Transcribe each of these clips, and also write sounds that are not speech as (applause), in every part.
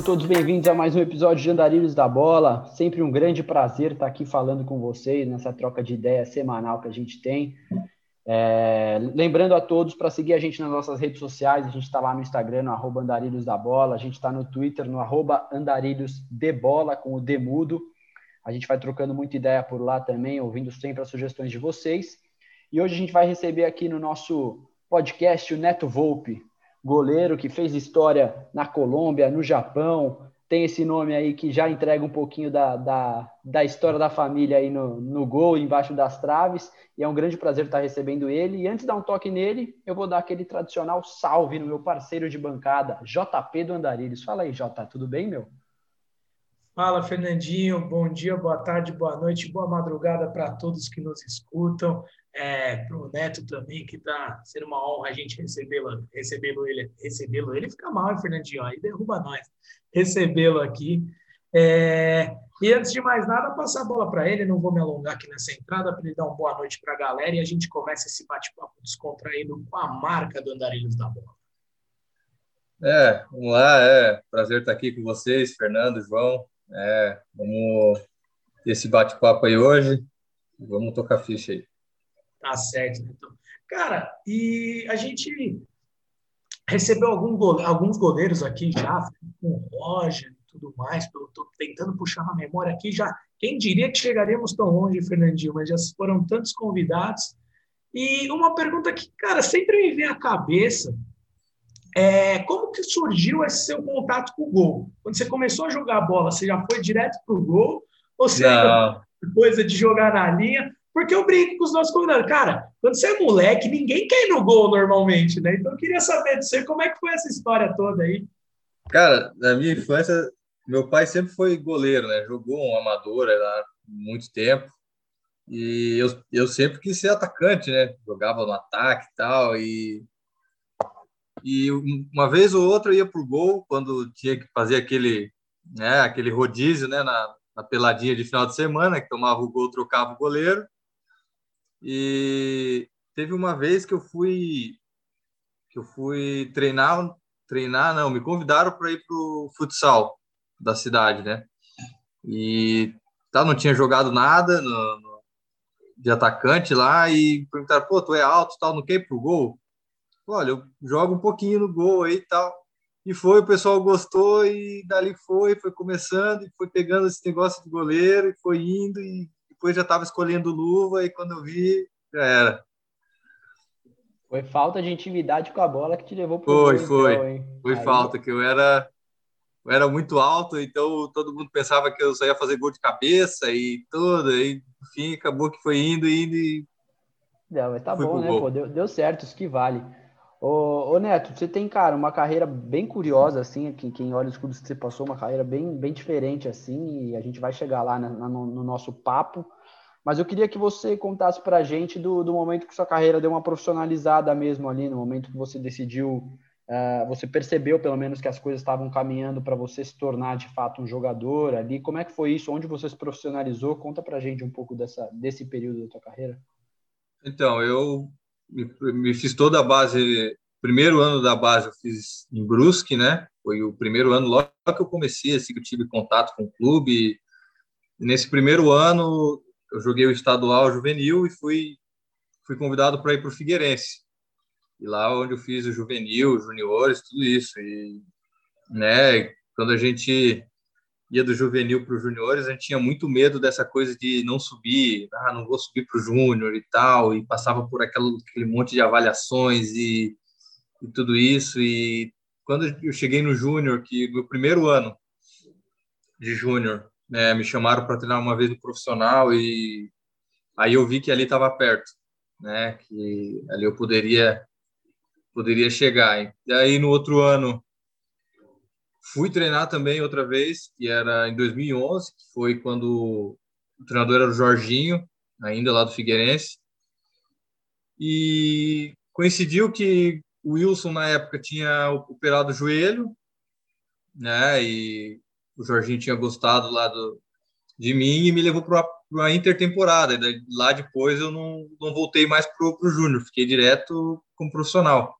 sejam todos bem-vindos a mais um episódio de Andarilhos da Bola. Sempre um grande prazer estar aqui falando com vocês nessa troca de ideia semanal que a gente tem. É, lembrando a todos para seguir a gente nas nossas redes sociais, a gente está lá no Instagram, no arroba Andarilhos da Bola, a gente está no Twitter, no arroba Andarilhos de Bola, com o Demudo. A gente vai trocando muita ideia por lá também, ouvindo sempre as sugestões de vocês. E hoje a gente vai receber aqui no nosso podcast o Neto Volpe, goleiro que fez história na Colômbia, no Japão, tem esse nome aí que já entrega um pouquinho da, da, da história da família aí no, no gol, embaixo das traves, e é um grande prazer estar recebendo ele. E antes de dar um toque nele, eu vou dar aquele tradicional salve no meu parceiro de bancada, JP do Andarilhos. Fala aí, Jota, tudo bem, meu? Fala, Fernandinho. Bom dia, boa tarde, boa noite, boa madrugada para todos que nos escutam. É, para o Neto também, que está sendo uma honra a gente recebê-lo, recebê-lo ele, recebê-lo ele fica mal, Fernandinho? Aí derruba nós. Recebê-lo aqui. É, e antes de mais nada, passar a bola para ele, não vou me alongar aqui nessa entrada, para ele dar uma boa noite para a galera e a gente começa esse bate-papo descontraído com a marca do Andarilhos da Bola. É, vamos lá, é prazer estar aqui com vocês, Fernando, João. É, vamos esse bate-papo aí hoje. Vamos tocar ficha aí. Tá certo, então. Cara, e a gente recebeu algum gole... alguns goleiros aqui já, com o Roger e tudo mais. Estou tentando puxar na memória aqui já. Quem diria que chegaríamos tão longe, Fernandinho? Mas já foram tantos convidados. E uma pergunta que, cara, sempre me vem à cabeça é, como que surgiu esse seu contato com o gol? Quando você começou a jogar bola, você já foi direto para o gol? Ou seja, coisa de jogar na linha? Porque eu brinco com os nossos convidados. Cara, quando você é moleque, ninguém quer ir no gol normalmente, né? Então eu queria saber de você como é que foi essa história toda aí. Cara, na minha infância, meu pai sempre foi goleiro, né? Jogou um amador há muito tempo. E eu, eu sempre quis ser atacante, né? Jogava no ataque e tal. E e uma vez ou outra eu ia pro gol quando tinha que fazer aquele, né, aquele rodízio, né, na, na peladinha de final de semana, que tomava o gol, trocava o goleiro. E teve uma vez que eu fui que eu fui treinar, treinar não, me convidaram para ir pro futsal da cidade, né? E tá, não tinha jogado nada no, no, de atacante lá e perguntaram, pô, tu é alto, tal, não quer ir pro gol? olha, eu jogo um pouquinho no gol aí e tal. E foi, o pessoal gostou e dali foi, foi começando e foi pegando esse negócio de goleiro e foi indo e depois já estava escolhendo luva e quando eu vi, já era. Foi falta de intimidade com a bola que te levou para Foi, gol, foi. Então, foi aí... falta, que eu era eu era muito alto, então todo mundo pensava que eu só ia fazer gol de cabeça e tudo, e enfim, acabou que foi indo, indo e. Não, mas tá bom, né? Pô, deu, deu certo, isso que vale. Ô, ô, Neto, você tem, cara, uma carreira bem curiosa, assim, quem, quem olha os clubes que você passou, uma carreira bem, bem diferente, assim, e a gente vai chegar lá na, na, no nosso papo. Mas eu queria que você contasse para a gente do, do momento que sua carreira deu uma profissionalizada mesmo ali, no momento que você decidiu, uh, você percebeu pelo menos que as coisas estavam caminhando para você se tornar de fato um jogador ali. Como é que foi isso? Onde você se profissionalizou? Conta para a gente um pouco dessa, desse período da sua carreira. Então, eu me, me fiz toda a base. Primeiro ano da base eu fiz em Brusque, né? Foi o primeiro ano logo que eu comecei, assim, que eu tive contato com o clube. Nesse primeiro ano eu joguei o estadual juvenil e fui fui convidado para ir para o Figueirense. E lá onde eu fiz o juvenil, juniores, tudo isso. E né, quando a gente ia do juvenil para os juniores, a gente tinha muito medo dessa coisa de não subir, ah, não vou subir para o júnior e tal, e passava por aquele, aquele monte de avaliações e, e tudo isso. E quando eu cheguei no júnior, que no primeiro ano de júnior, né, me chamaram para treinar uma vez no profissional e aí eu vi que ali estava perto, né, que ali eu poderia poderia chegar. E aí no outro ano Fui treinar também outra vez, que era em 2011, que foi quando o treinador era o Jorginho, ainda lá do Figueirense. E coincidiu que o Wilson, na época, tinha operado o joelho, né? E o Jorginho tinha gostado lá do, de mim e me levou para uma intertemporada. E lá depois eu não, não voltei mais para o Júnior, fiquei direto como profissional.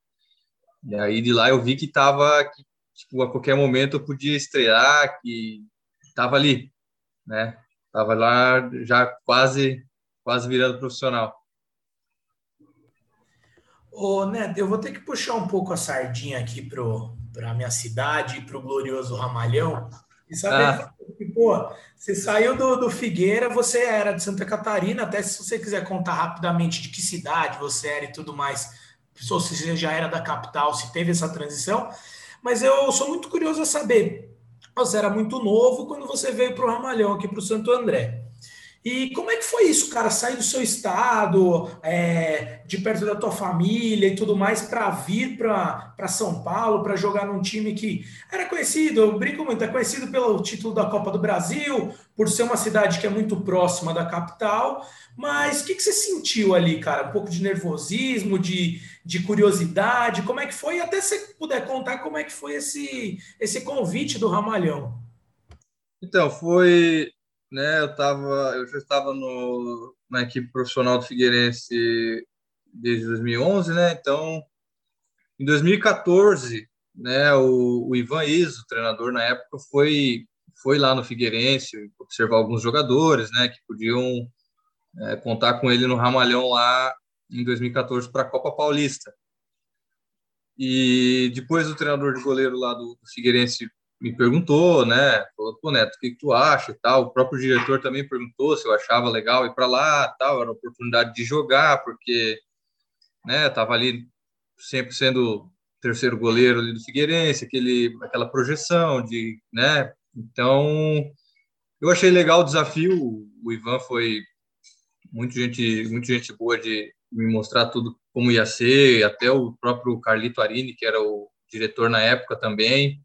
E aí de lá eu vi que tava que tipo, a qualquer momento eu podia estrear, que estava ali, né? Tava lá já quase quase virando profissional. Ô, Neto, eu vou ter que puxar um pouco a sardinha aqui para a minha cidade, para o glorioso Ramalhão, e saber ah. que, pô, você saiu do, do Figueira, você era de Santa Catarina, até se você quiser contar rapidamente de que cidade você era e tudo mais, se você já era da capital, se teve essa transição, mas eu sou muito curioso a saber, você era muito novo quando você veio para o Ramalhão, aqui para o Santo André. E como é que foi isso, cara? Sair do seu estado, é, de perto da tua família e tudo mais, para vir para São Paulo, para jogar num time que era conhecido, eu brinco muito, é conhecido pelo título da Copa do Brasil, por ser uma cidade que é muito próxima da capital. Mas o que, que você sentiu ali, cara? Um pouco de nervosismo, de, de curiosidade? Como é que foi? Até se puder contar como é que foi esse, esse convite do Ramalhão. Então, foi né? Eu tava, eu já estava no, na equipe profissional do Figueirense desde 2011, né? Então, em 2014, né? O, o Ivan Iso, treinador na época, foi foi lá no Figueirense observar alguns jogadores, né? Que podiam é, contar com ele no Ramalhão lá em 2014 para a Copa Paulista. E depois o treinador de goleiro lá do, do Figueirense me perguntou, né? Falou, pô, Neto, o que, que, tu acha e tal. O próprio diretor também perguntou se eu achava legal ir para lá, tal. Era oportunidade de jogar, porque, né? Tava ali sempre sendo terceiro goleiro ali do Figueirense, aquele, aquela projeção de, né? Então, eu achei legal o desafio. O Ivan foi muito gente, muito gente boa de me mostrar tudo como ia ser, até o próprio Carlito Arini, que era o diretor na época também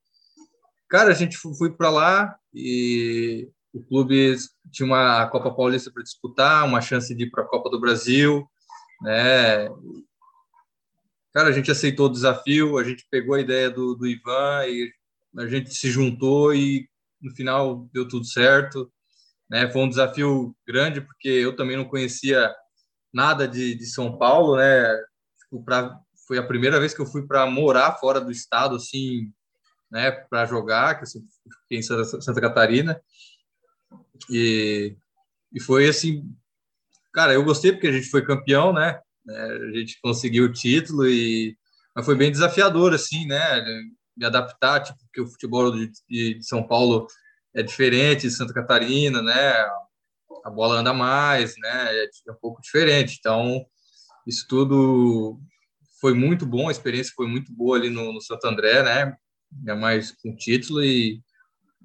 Cara, a gente foi para lá e o clube tinha uma Copa Paulista para disputar, uma chance de ir para a Copa do Brasil, né? Cara, a gente aceitou o desafio, a gente pegou a ideia do, do Ivan e a gente se juntou e no final deu tudo certo. Né? Foi um desafio grande porque eu também não conhecia nada de, de São Paulo, né? Tipo, pra, foi a primeira vez que eu fui para morar fora do estado, assim, né, para jogar, que eu fiquei em Santa, Catarina. E, e foi assim, cara, eu gostei porque a gente foi campeão, né? né a gente conseguiu o título e mas foi bem desafiador assim, né? Me adaptar, tipo, porque o futebol de, de São Paulo é diferente de Santa Catarina, né? A bola anda mais, né? É, é um pouco diferente. Então, isso tudo foi muito bom, a experiência foi muito boa ali no, no Santo André, né? Ainda mais com título e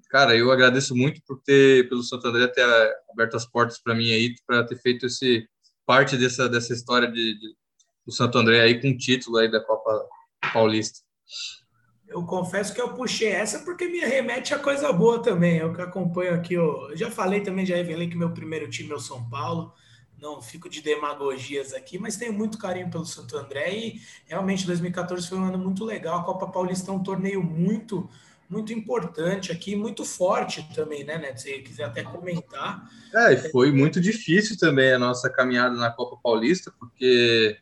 cara, eu agradeço muito por ter pelo Santo André ter aberto as portas para mim aí para ter feito esse parte dessa dessa história de, de, do Santo André aí com título aí da Copa Paulista. Eu confesso que eu puxei essa porque me remete a coisa boa também. Eu que acompanho aqui, eu já falei também, já revelei que meu primeiro time é o São Paulo não fico de demagogias aqui, mas tenho muito carinho pelo Santo André e realmente 2014 foi um ano muito legal. A Copa Paulista é um torneio muito, muito importante aqui, muito forte também, né, Neto? Se quiser até comentar. É, e foi muito difícil também a nossa caminhada na Copa Paulista, porque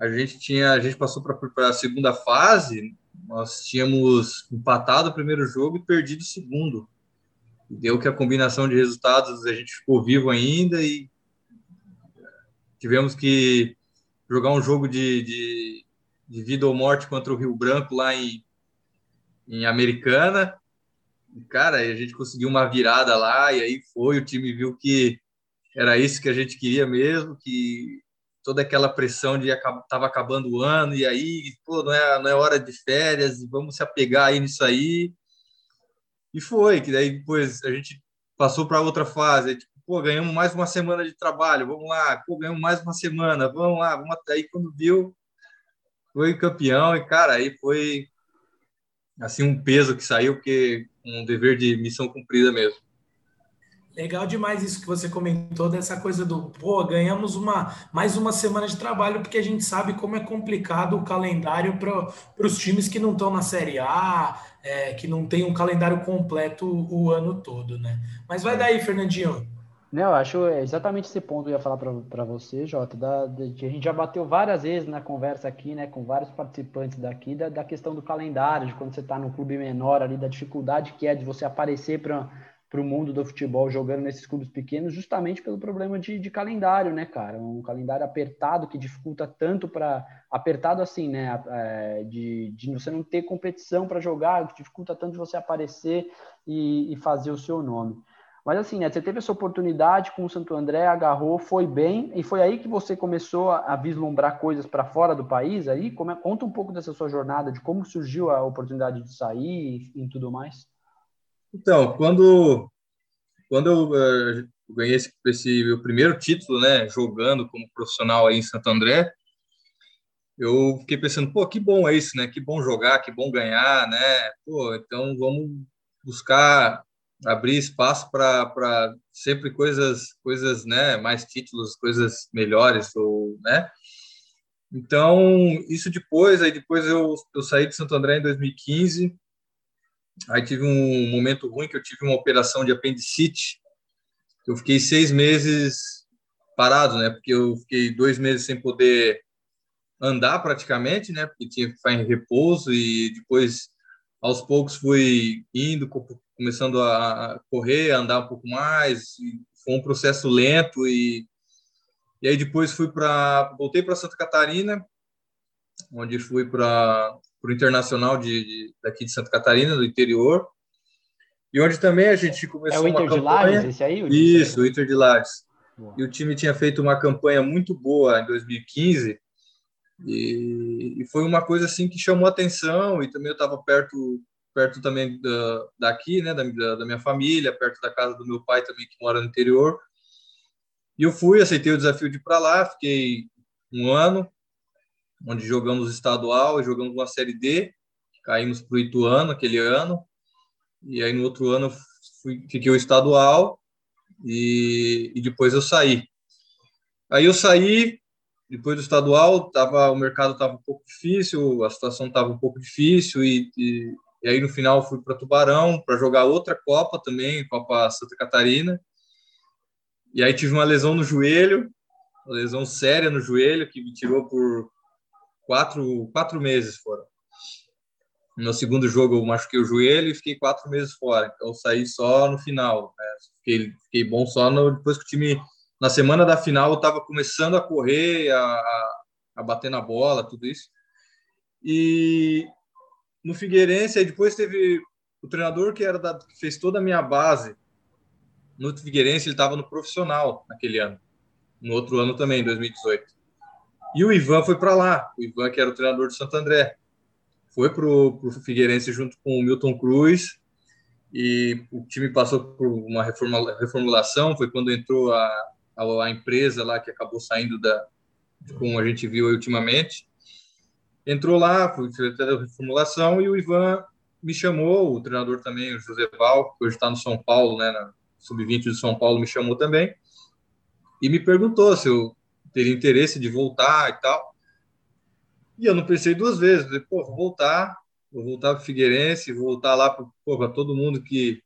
a gente tinha, a gente passou para a segunda fase, nós tínhamos empatado o primeiro jogo e perdido o segundo. Deu que a combinação de resultados a gente ficou vivo ainda e tivemos que jogar um jogo de, de, de, vida ou morte contra o Rio Branco lá em, em Americana. E, cara, a gente conseguiu uma virada lá e aí foi, o time viu que era isso que a gente queria mesmo, que toda aquela pressão de estava acabando o ano e aí, pô, não é, não é hora de férias, vamos se apegar aí nisso aí. E foi, que daí depois a gente passou para outra fase, pô, ganhamos mais uma semana de trabalho, vamos lá, pô, ganhamos mais uma semana, vamos lá, vamos até aí quando viu, foi campeão e, cara, aí foi assim um peso que saiu, porque um dever de missão cumprida mesmo. Legal demais isso que você comentou, dessa coisa do, pô, ganhamos uma mais uma semana de trabalho, porque a gente sabe como é complicado o calendário para os times que não estão na Série A, é, que não tem um calendário completo o ano todo, né? Mas vai daí, Fernandinho. Não, eu acho exatamente esse ponto que eu ia falar para você, Jota, da, de, a gente já bateu várias vezes na conversa aqui, né, com vários participantes daqui, da, da questão do calendário, de quando você está num clube menor ali, da dificuldade que é de você aparecer para para o mundo do futebol jogando nesses clubes pequenos, justamente pelo problema de, de, calendário, né, cara? Um calendário apertado que dificulta tanto para. Apertado assim, né? É, de, de você não ter competição para jogar, que dificulta tanto de você aparecer e, e, fazer o seu nome. Mas assim, né? Você teve essa oportunidade com o Santo André, agarrou, foi bem, e foi aí que você começou a, vislumbrar coisas para fora do país aí? Como é, conta um pouco dessa sua jornada, de como surgiu a oportunidade de sair e, e tudo mais. Então, quando, quando eu uh, ganhei esse, esse, meu primeiro título, né, jogando como profissional aí em Santo André, eu fiquei pensando, pô, que bom é isso, né? Que bom jogar, que bom ganhar, né? Pô, então vamos buscar abrir espaço para sempre coisas, coisas, né? Mais títulos, coisas melhores, ou, né? Então, isso depois, aí depois eu, eu saí de Santo André em 2015, Aí tive um momento ruim que eu tive uma operação de apendicite. Eu fiquei seis meses parado, né? Porque eu fiquei dois meses sem poder andar praticamente, né? Porque tinha que ficar em repouso e depois, aos poucos, fui indo, começando a correr, a andar um pouco mais. foi um processo lento e e aí depois fui para voltei para Santa Catarina, onde fui para para o Internacional de, de, daqui de Santa Catarina, do interior, e onde também a gente começou é o Inter uma de Lages, esse aí? O Isso, o Inter de Lages. E o time tinha feito uma campanha muito boa em 2015, e, e foi uma coisa assim que chamou atenção, e também eu estava perto perto também da, daqui, né, da, da minha família, perto da casa do meu pai também, que mora no interior. E eu fui, aceitei o desafio de ir para lá, fiquei um ano, onde jogamos estadual jogamos uma Série D, caímos para o Ituano aquele ano, e aí no outro ano fui, fiquei o estadual e, e depois eu saí. Aí eu saí, depois do estadual, tava, o mercado estava um pouco difícil, a situação estava um pouco difícil, e, e, e aí no final fui para Tubarão para jogar outra Copa também, Copa Santa Catarina, e aí tive uma lesão no joelho, uma lesão séria no joelho, que me tirou por quatro, quatro meses fora. No segundo jogo eu machuquei o joelho e fiquei quatro meses fora. Então saí só no final. Né? Fiquei, fiquei bom só no, depois que o time, na semana da final, eu estava começando a correr, a, a, a, bater na bola, tudo isso. E no Figueirense, aí depois teve o treinador que era da, que fez toda a minha base no Figueirense, ele estava no profissional naquele ano. No outro ano também, 2018. E o Ivan foi para lá, o Ivan, que era o treinador do Santo André. Foi para o Figueirense junto com o Milton Cruz, e o time passou por uma reformulação. Foi quando entrou a, a, a empresa lá que acabou saindo da, como a gente viu ultimamente. Entrou lá, foi a reformulação, e o Ivan me chamou, o treinador também, o José Val, que hoje está no São Paulo, né, na Sub-20 do São Paulo, me chamou também, e me perguntou se eu teria interesse de voltar e tal. E eu não pensei duas vezes. Falei, pô, vou voltar, vou voltar para Figueirense, voltar lá para todo mundo que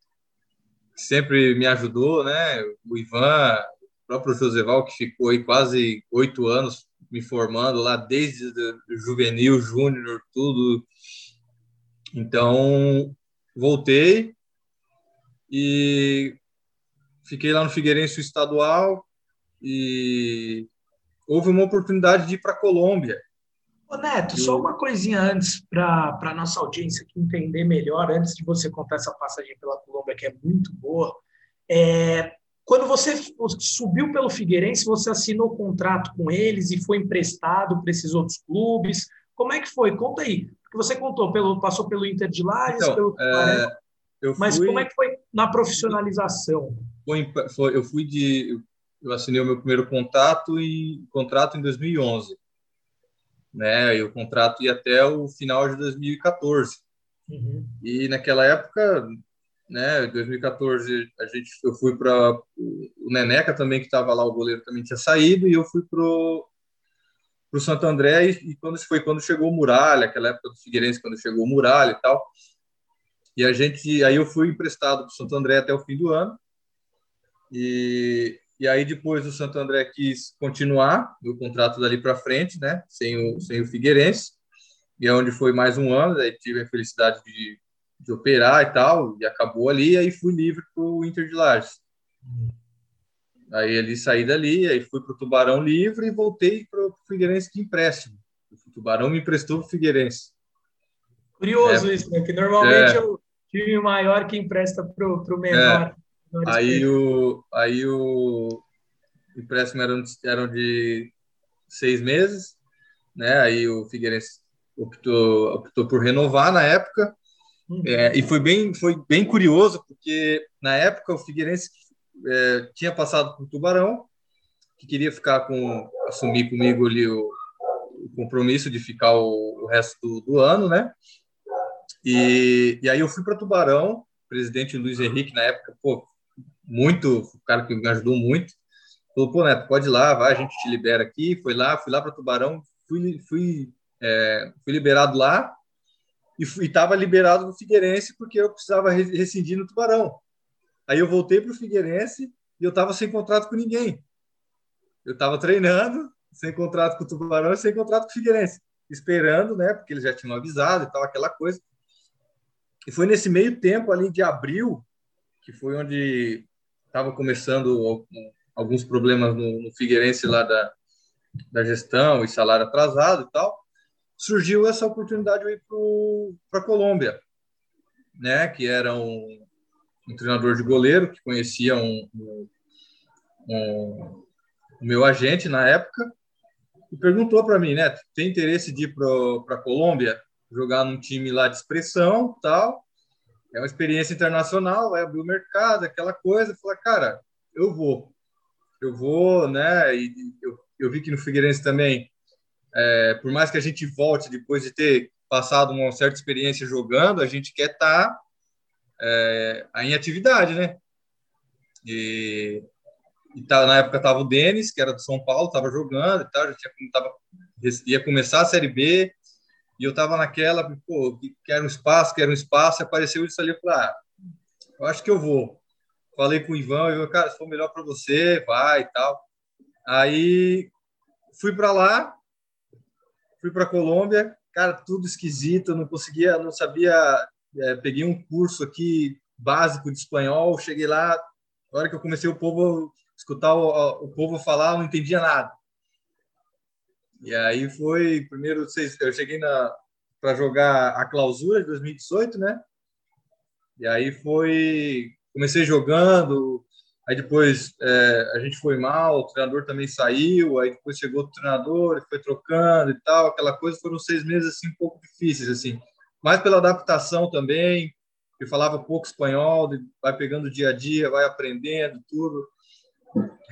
sempre me ajudou, né? O Ivan, o próprio Joseval, que ficou aí quase oito anos me formando lá desde o juvenil, júnior, tudo. Então, voltei e fiquei lá no Figueirense estadual e houve uma oportunidade de ir para a Colômbia. Ô Neto, só uma coisinha antes para a nossa audiência entender melhor, antes de você contar essa passagem pela Colômbia, que é muito boa. É, quando você subiu pelo Figueirense, você assinou contrato com eles e foi emprestado para esses outros clubes. Como é que foi? Conta aí. Porque você contou, pelo, passou pelo Inter de Lages, então, pelo é, Mas fui, como é que foi na profissionalização? Foi, foi, eu fui de eu assinei o meu primeiro contrato e contrato em 2011, né? E o contrato ia até o final de 2014. Uhum. E naquela época, né, 2014, a gente eu fui para o Neneca também que estava lá, o goleiro também tinha saído e eu fui pro pro Santo André e, e quando foi quando chegou o Muralha, aquela época do Figueirense quando chegou o Muralha e tal. E a gente aí eu fui emprestado para o Santo André até o fim do ano E, e aí depois o Santo André quis continuar o contrato dali para frente, né? Sem o, sem o Figueirense. E é onde foi mais um ano, aí tive a felicidade de, de operar e tal, e acabou ali, aí fui livre para o Inter de Lages. Aí ele saí dali, aí fui para o Tubarão livre e voltei para o Figueirense de empréstimo. O Tubarão me emprestou para o Figueirense. Curioso é, isso, né? Que normalmente é, é o time maior que empresta para o menor. É, aí, o, aí o empréstimo eram, eram de seis meses, né? Aí o Figueirense optou, optou por renovar na época. É, e foi bem, foi bem curioso, porque na época o Figueirense é, tinha passado por Tubarão, que queria ficar com, assumir comigo ali o, o compromisso de ficar o, o resto do, do, ano, né? E, e aí eu fui para Tubarão, o presidente Luiz Henrique, na época, pô, muito, o cara que me ajudou muito, falou, pô, Neto, pode ir lá, vai, a gente te libera aqui. Foi lá, fui lá para Tubarão, fui, fui, é, fui liberado lá e estava liberado no Figueirense porque eu precisava rescindir no Tubarão. Aí eu voltei para o Figueirense e eu estava sem contrato com ninguém. Eu estava treinando, sem contrato com o Tubarão e sem contrato com o Figueirense, esperando, né? Porque eles já tinham avisado e tal, aquela coisa. E foi nesse meio tempo ali de abril, que foi onde estava começando alguns problemas no, no Figueirense lá da, da gestão e salário atrasado e tal, surgiu essa oportunidade de ir para a Colômbia, né? Que era um, um treinador de goleiro que conhecia um, um, um o meu agente na época e perguntou para mim, né? Tem interesse de ir para a Colômbia jogar num time lá de expressão, tal? É uma experiência internacional, vai abrir o mercado, aquela coisa. Falei, cara, eu vou, eu vou, né? E eu, eu vi que no Figueirense também, é, por mais que a gente volte depois de ter passado uma certa experiência jogando, a gente quer estar tá é, em atividade, né? E, e tá, na época tava o Denis, que era do São Paulo, tava jogando e tal, já tinha, tava, ia começar a Série B, e eu tava naquela, pô, quero um espaço, quero um espaço, e apareceu isso ali, eu falei, ah, eu acho que eu vou. Falei com o Ivan, eu cara, se for melhor para você, vai e tal. Aí fui para lá, fui para Colômbia, cara, tudo esquisito, não conseguia, não sabia é, peguei um curso aqui básico de espanhol, cheguei lá, na hora que eu comecei o povo escutar o, o povo falar, eu não entendia nada. E aí foi primeiro eu cheguei na para jogar a clausura de 2018, né? E aí foi comecei jogando, aí depois é, a gente foi mal, o treinador também saiu, aí depois chegou o treinador, foi trocando e tal, aquela coisa foram seis meses assim um pouco difíceis assim mais pela adaptação também. Eu falava pouco espanhol, vai pegando dia a dia, vai aprendendo tudo.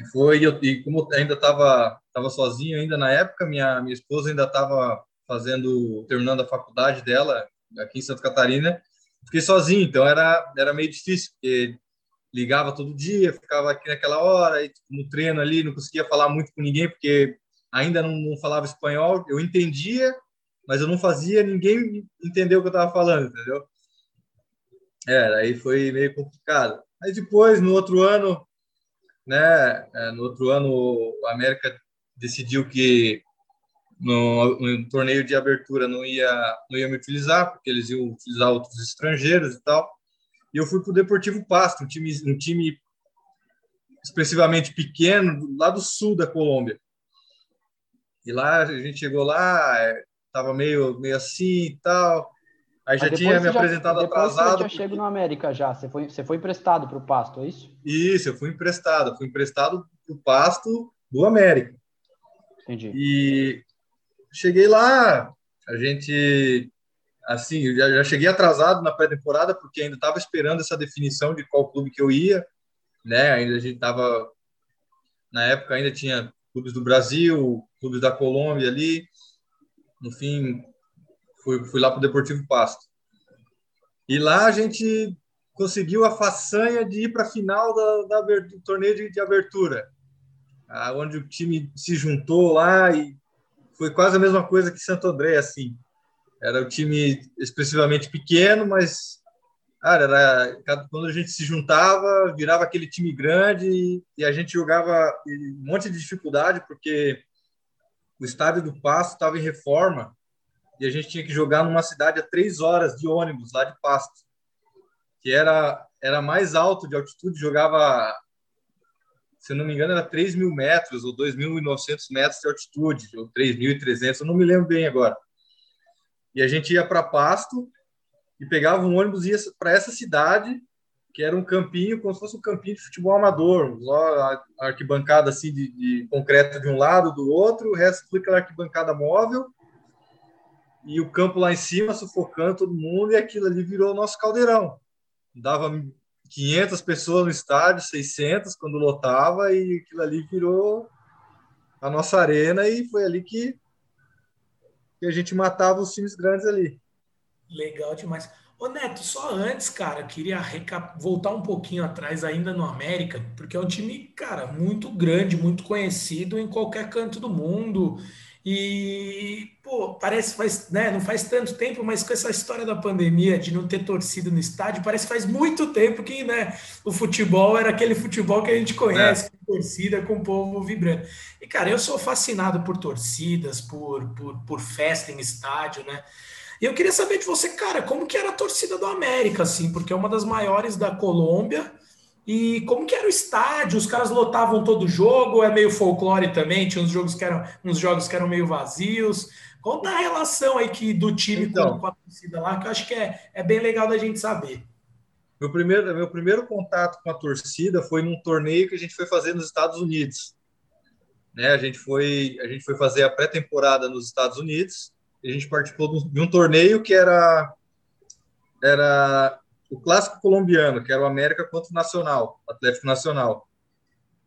E foi, e como ainda estava tava sozinho ainda na época, minha minha esposa ainda estava fazendo, terminando a faculdade dela aqui em Santa Catarina. Fiquei sozinho, então era era meio difícil, porque ligava todo dia, ficava aqui naquela hora, e no treino ali não conseguia falar muito com ninguém, porque ainda não, não falava espanhol. Eu entendia, mas eu não fazia, ninguém entendeu o que eu estava falando, entendeu? É, aí foi meio complicado. Aí depois, no outro ano, né, é, no outro ano, a América decidiu que no, no, torneio de abertura não ia não ia me utilizar porque eles iam utilizar outros estrangeiros e tal e eu fui para o Deportivo Pasto um time um time expressivamente pequeno lá do sul da Colômbia e lá a gente chegou lá é, tava meio, meio assim e tal. Aí já tinha me já, apresentado atrasado. Você já chego no América já. Você foi, você foi emprestado para o Pasto, é isso? Isso, eu fui emprestado. Fui emprestado para o Pasto do América. Entendi. E cheguei lá, a gente, assim, já, já cheguei atrasado na pré-temporada, porque ainda estava esperando essa definição de qual clube que eu ia, né? Ainda a gente estava, na época ainda tinha clubes do Brasil, clubes da Colômbia ali, no fim, fui, fui lá para o Deportivo Pasto. E lá a gente conseguiu a façanha de ir para a final da, da, do torneio de, de abertura, onde o time se juntou lá e foi quase a mesma coisa que Santo André, assim. Era um time expressivamente pequeno, mas Cara, era, quando a gente se juntava, virava aquele time grande e a gente jogava um monte de dificuldade, porque o estádio do Pasto estava em reforma e a gente tinha que jogar numa cidade a três horas de ônibus lá de Pasto, que era, era mais alto de altitude, jogava, se não me engano, era 3 mil metros ou 2.900 metros de altitude, ou 3.300, eu não me lembro bem agora. E a gente ia para Pasto e pegava um ônibus e ia para essa cidade, que era um campinho, como se fosse um campinho de futebol amador, a arquibancada assim de, de concreto de um lado, do outro, o resto foi aquela arquibancada móvel, e o campo lá em cima sufocando todo mundo, e aquilo ali virou o nosso caldeirão. Dava 500 pessoas no estádio, 600 quando lotava, e aquilo ali virou a nossa arena, e foi ali que, que a gente matava os times grandes ali. Legal demais. Ô Neto, só antes, cara, queria voltar um pouquinho atrás ainda no América, porque é um time, cara, muito grande, muito conhecido em qualquer canto do mundo. E, pô, parece faz, né, não faz tanto tempo, mas com essa história da pandemia, de não ter torcida no estádio, parece que faz muito tempo que, né, o futebol era aquele futebol que a gente conhece, é. com torcida, com o povo vibrando. E, cara, eu sou fascinado por torcidas, por, por, por festa em estádio, né? E eu queria saber de você, cara, como que era a torcida do América, assim, porque é uma das maiores da Colômbia. E como que era o estádio? Os caras lotavam todo jogo? É meio folclore também? Tinha uns jogos que eram, uns jogos que eram meio vazios. Conta a relação aí que, do time então, com a torcida lá, que eu acho que é, é bem legal da gente saber. Meu primeiro, meu primeiro contato com a torcida foi num torneio que a gente foi fazer nos Estados Unidos. Né, a, gente foi, a gente foi fazer a pré-temporada nos Estados Unidos a gente participou de um torneio que era era o clássico colombiano, que era o América contra o Nacional, Atlético Nacional.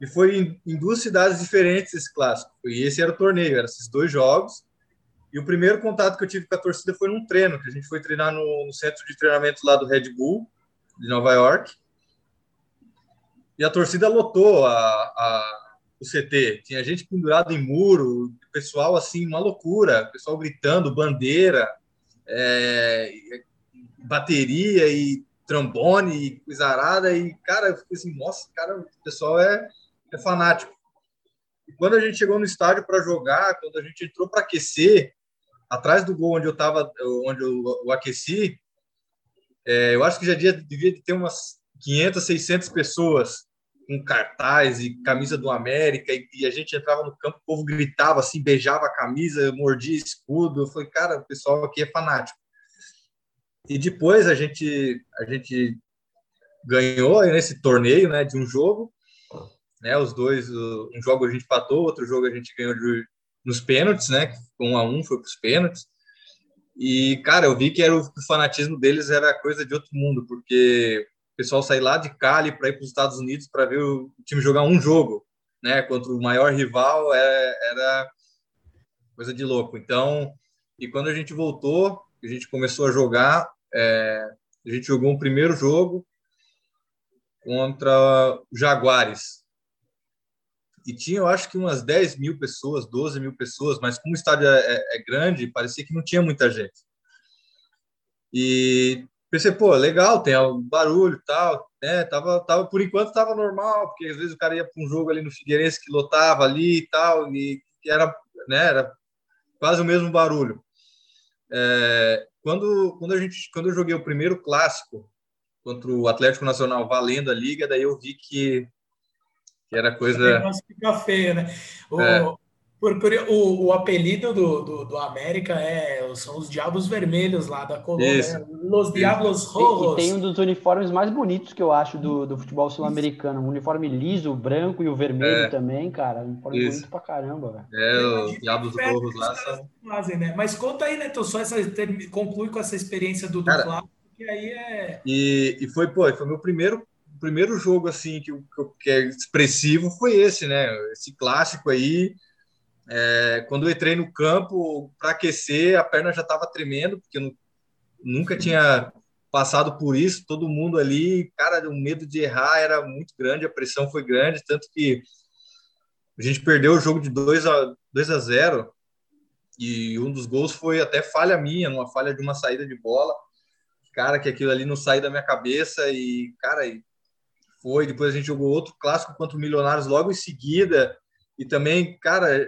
E foi em, em, duas cidades diferentes esse clássico. E esse era o torneio, eram esses dois jogos. E o primeiro contato que eu tive com a torcida foi num treino, que a gente foi treinar no, no centro de treinamento lá do Red Bull, de Nova York. E a torcida lotou a, a o CT. Tinha gente pendurada em muro, pessoal assim, uma loucura, pessoal gritando, bandeira, é, bateria e trombone e coisa arada. E, cara, eu fiquei assim, nossa, cara, o pessoal é, é fanático. E quando a gente chegou no estádio para jogar, quando a gente entrou para aquecer, atrás do gol onde eu estava, onde eu, eu aqueci, é, eu acho que já devia, devia ter umas 500, 600 pessoas com cartaz e camisa do América, e, e, a gente entrava no campo, o povo gritava assim, beijava a camisa, mordia escudo. Eu falei, cara, o pessoal aqui é fanático. E depois a gente, a gente ganhou nesse torneio né, de um jogo, né, os dois, um jogo a gente patou, outro jogo a gente ganhou de, nos pênaltis, né, um a um foi para os pênaltis. E, cara, eu vi que era o, o fanatismo deles era coisa de outro mundo, porque o pessoal sair lá de Cali para ir para os Estados Unidos para ver o time jogar um jogo, né? Contra o maior rival era, era coisa de louco. Então, e quando a gente voltou, a gente começou a jogar, é, a gente jogou um primeiro jogo contra Jaguares. E tinha, eu acho que umas 10 mil pessoas, 12 mil pessoas, mas como o estádio é, é, é grande, parecia que não tinha muita gente. E pensei, pô, legal, tem barulho e tal, né? Tava, tava, por enquanto tava normal, porque às vezes o cara ia para um jogo ali no Figueirense que lotava ali e tal, e era, né, era quase o mesmo barulho. É, quando, quando, a gente, quando eu joguei o primeiro clássico contra o Atlético Nacional valendo a liga, daí eu vi que, que era coisa. Fica feio, né? O, é. Por, por, o, o apelido do, do, do, América é, são os Diabos Vermelhos lá da Colômbia. Né? Los Diablos Rojos. E, tem um dos uniformes mais bonitos que eu acho do, do futebol sul-americano. Um uniforme liso, o branco e o vermelho é. também, cara. Um uniforme Isso. bonito pra caramba. Velho. É, os Diablos Rojos lá são... Fazem, né? Mas conta aí, Neto, só essa, conclui com essa experiência do, do cara, Clássico, que aí é... E, e foi, pô, foi meu primeiro primeiro jogo assim que, que é expressivo foi esse, né? Esse clássico aí é, quando eu entrei no campo para aquecer, a perna já estava tremendo, porque eu nunca tinha passado por isso. Todo mundo ali, cara, o medo de errar era muito grande, a pressão foi grande, tanto que a gente perdeu o jogo de 2 a, 2 a 0 e um dos gols foi até falha minha, numa falha de uma saída de bola. cara, que aquilo ali não saiu da minha cabeça e, cara, foi. Depois a gente jogou outro clássico contra o Milionários logo em seguida. E também, cara,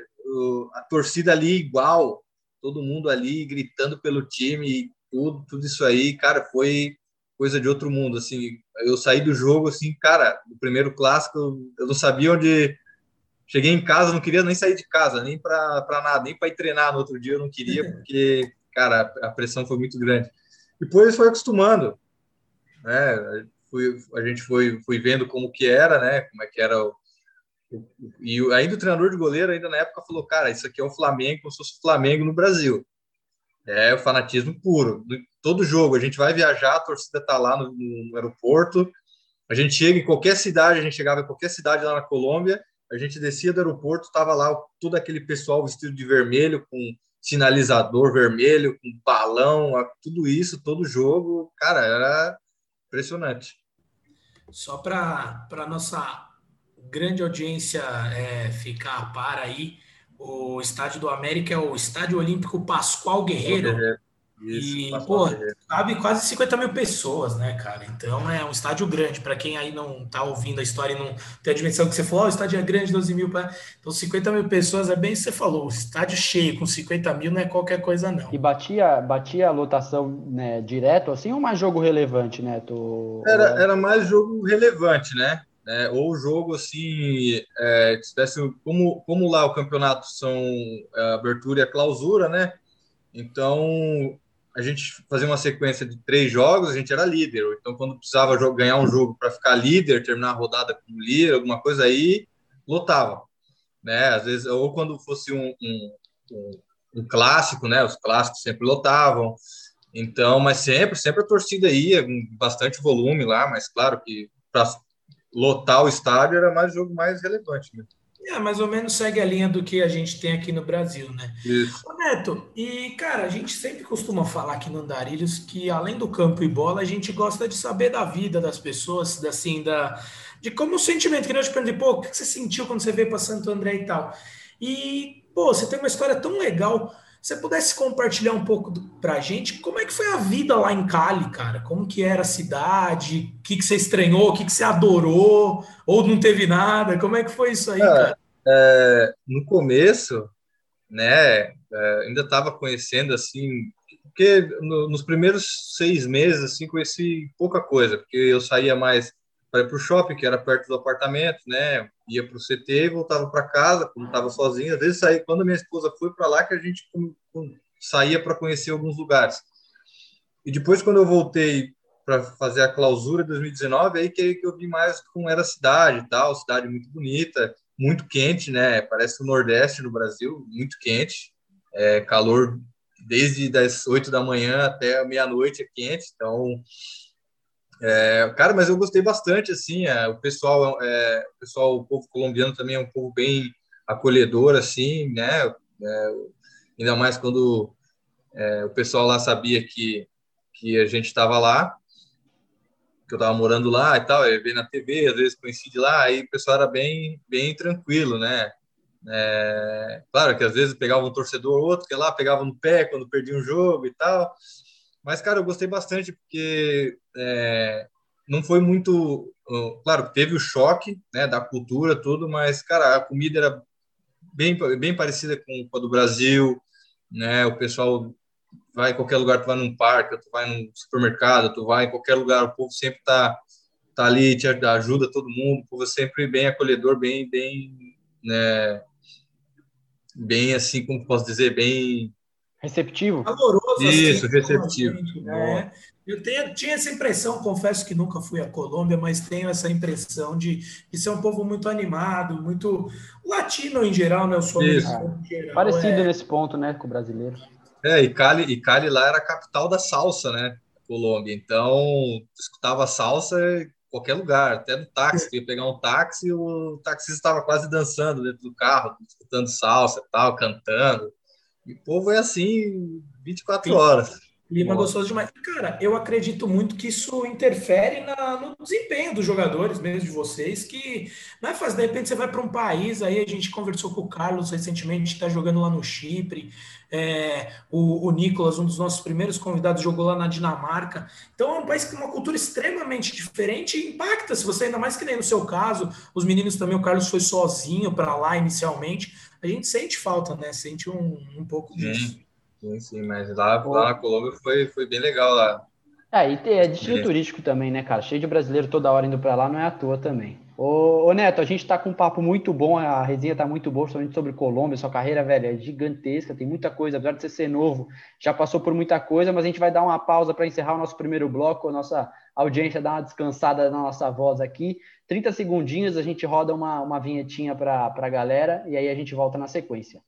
a torcida ali igual, todo mundo ali gritando pelo time, tudo, tudo isso aí, cara, foi coisa de outro mundo, assim. Eu saí do jogo, assim, cara, no primeiro clássico, eu não sabia onde. Cheguei em casa, não queria nem sair de casa, nem para nada, nem para ir treinar no outro dia, eu não queria, (laughs) porque, cara, a pressão foi muito grande. Depois foi acostumando, né? Fui, a gente foi, foi vendo como que era, né? Como é que era o, e ainda o treinador de goleiro, ainda na época, falou: Cara, isso aqui é o Flamengo, como se fosse o Flamengo no Brasil. É o fanatismo puro. Todo jogo, a gente vai viajar, a torcida tá lá no, no aeroporto. A gente chega em qualquer cidade, a gente chegava em qualquer cidade lá na Colômbia, a gente descia do aeroporto, tava lá todo aquele pessoal vestido de vermelho, com sinalizador vermelho, com balão, tudo isso, todo jogo. Cara, era impressionante. Só para nossa grande audiência é, ficar a par aí, o estádio do América é o Estádio Olímpico Pascoal Guerreiro. Isso, e, pô, cabe quase 50 mil pessoas, né, cara? Então é um estádio grande. Para quem aí não tá ouvindo a história e não tem a dimensão que você falou, oh, o estádio é grande, 12 mil. Pra... Então, 50 mil pessoas é bem isso que você falou. O estádio cheio com 50 mil não é qualquer coisa, não. E batia, batia a lotação né, direto assim ou mais jogo relevante, né? Tu... Era, era mais jogo relevante, né? Né? ou jogo assim, é, tivesse, como, como lá o campeonato são a é, abertura e a clausura, né? Então a gente fazia uma sequência de três jogos, a gente era líder. Então, quando precisava ganhar um jogo para ficar líder, terminar a rodada como líder, alguma coisa aí, lotava. Né? Às vezes, ou quando fosse um, um, um, um clássico, né? Os clássicos sempre lotavam. Então, mas sempre, sempre a torcida ia, com bastante volume lá, mas claro que para lotar o estádio era mais jogo mais relevante. Né? É, mais ou menos segue a linha do que a gente tem aqui no Brasil, né? Isso. Ô Neto, e cara, a gente sempre costuma falar aqui no Andarilhos que além do campo e bola, a gente gosta de saber da vida das pessoas, assim, da, de como o sentimento, que eu te perguntei, pô, o que você sentiu quando você veio para Santo André e tal? E, pô, você tem uma história tão legal você pudesse compartilhar um pouco para a gente como é que foi a vida lá em Cali, cara? Como que era a cidade? O que, que você estranhou? O que, que você adorou? Ou não teve nada? Como é que foi isso aí, é, cara? É, no começo, né, é, ainda estava conhecendo, assim, porque no, nos primeiros seis meses, assim, conheci pouca coisa, porque eu saía mais para ir para o shopping, que era perto do apartamento, né? Ia para o CT voltava para casa, quando estava sozinho. Às vezes saía, quando a minha esposa foi para lá, que a gente saía para conhecer alguns lugares. E depois, quando eu voltei para fazer a clausura de 2019, aí que, que eu vi mais como era a cidade e tal, cidade muito bonita, muito quente, né? Parece o Nordeste no Brasil, muito quente, é, calor desde das 8 da manhã até meia-noite é quente, então é, cara, mas eu gostei bastante, assim, é, o pessoal, é, o pessoal, o povo colombiano também é um povo bem acolhedor, assim, né, é, ainda mais quando é, o pessoal lá sabia que, que a gente estava lá, que eu estava morando lá e tal, eu vi na TV, às vezes coincide lá, aí o pessoal era bem, bem tranquilo, né, é, claro que às vezes pegava um torcedor ou outro, que lá pegava no pé quando perdia um jogo e tal, mas, cara, eu gostei bastante porque é, não foi muito. Claro, teve o choque né, da cultura, tudo, mas, cara, a comida era bem, bem parecida com a do Brasil, né? O pessoal vai em qualquer lugar, tu vai num parque, tu vai num supermercado, tu vai em qualquer lugar, o povo sempre tá, tá ali, te ajuda todo mundo, o povo é sempre bem acolhedor, bem, bem, né? Bem assim, como posso dizer, bem Receptivo? Caloroso. Isso, assim, receptivo. Gente, né? Eu tenho, tinha essa impressão, confesso que nunca fui à Colômbia, mas tenho essa impressão de, de ser um povo muito animado, muito latino em geral, né? O sul geral, Parecido é... nesse ponto, né, com o brasileiro. É, e Cali, e Cali lá era a capital da salsa, né? Colômbia. Então, escutava salsa em qualquer lugar, até no táxi. ia pegar um táxi, o taxista estava quase dançando dentro do carro, escutando salsa e tal, cantando. E o povo é assim 24 horas. Clima Nossa. gostoso demais. Cara, eu acredito muito que isso interfere na, no desempenho dos jogadores, mesmo de vocês, que não é fácil. De repente você vai para um país, aí a gente conversou com o Carlos recentemente, está jogando lá no Chipre. É, o, o Nicolas, um dos nossos primeiros convidados, jogou lá na Dinamarca. Então é um país com uma cultura extremamente diferente e impacta, se você ainda mais que nem no seu caso, os meninos também, o Carlos foi sozinho para lá inicialmente. A gente sente falta, né? Sente um, um pouco disso. Sim, sim, mas lá, lá na Colômbia foi, foi bem legal lá. É, e é destino é. turístico também, né, cara? Cheio de brasileiro toda hora indo para lá, não é à toa também. Ô, ô, Neto, a gente tá com um papo muito bom, a resenha tá muito boa, principalmente sobre Colômbia, sua carreira, velho, é gigantesca, tem muita coisa, apesar de você ser novo, já passou por muita coisa, mas a gente vai dar uma pausa para encerrar o nosso primeiro bloco, a nossa audiência dar uma descansada na nossa voz aqui. 30 segundinhos, a gente roda uma, uma vinhetinha para a galera e aí a gente volta na sequência.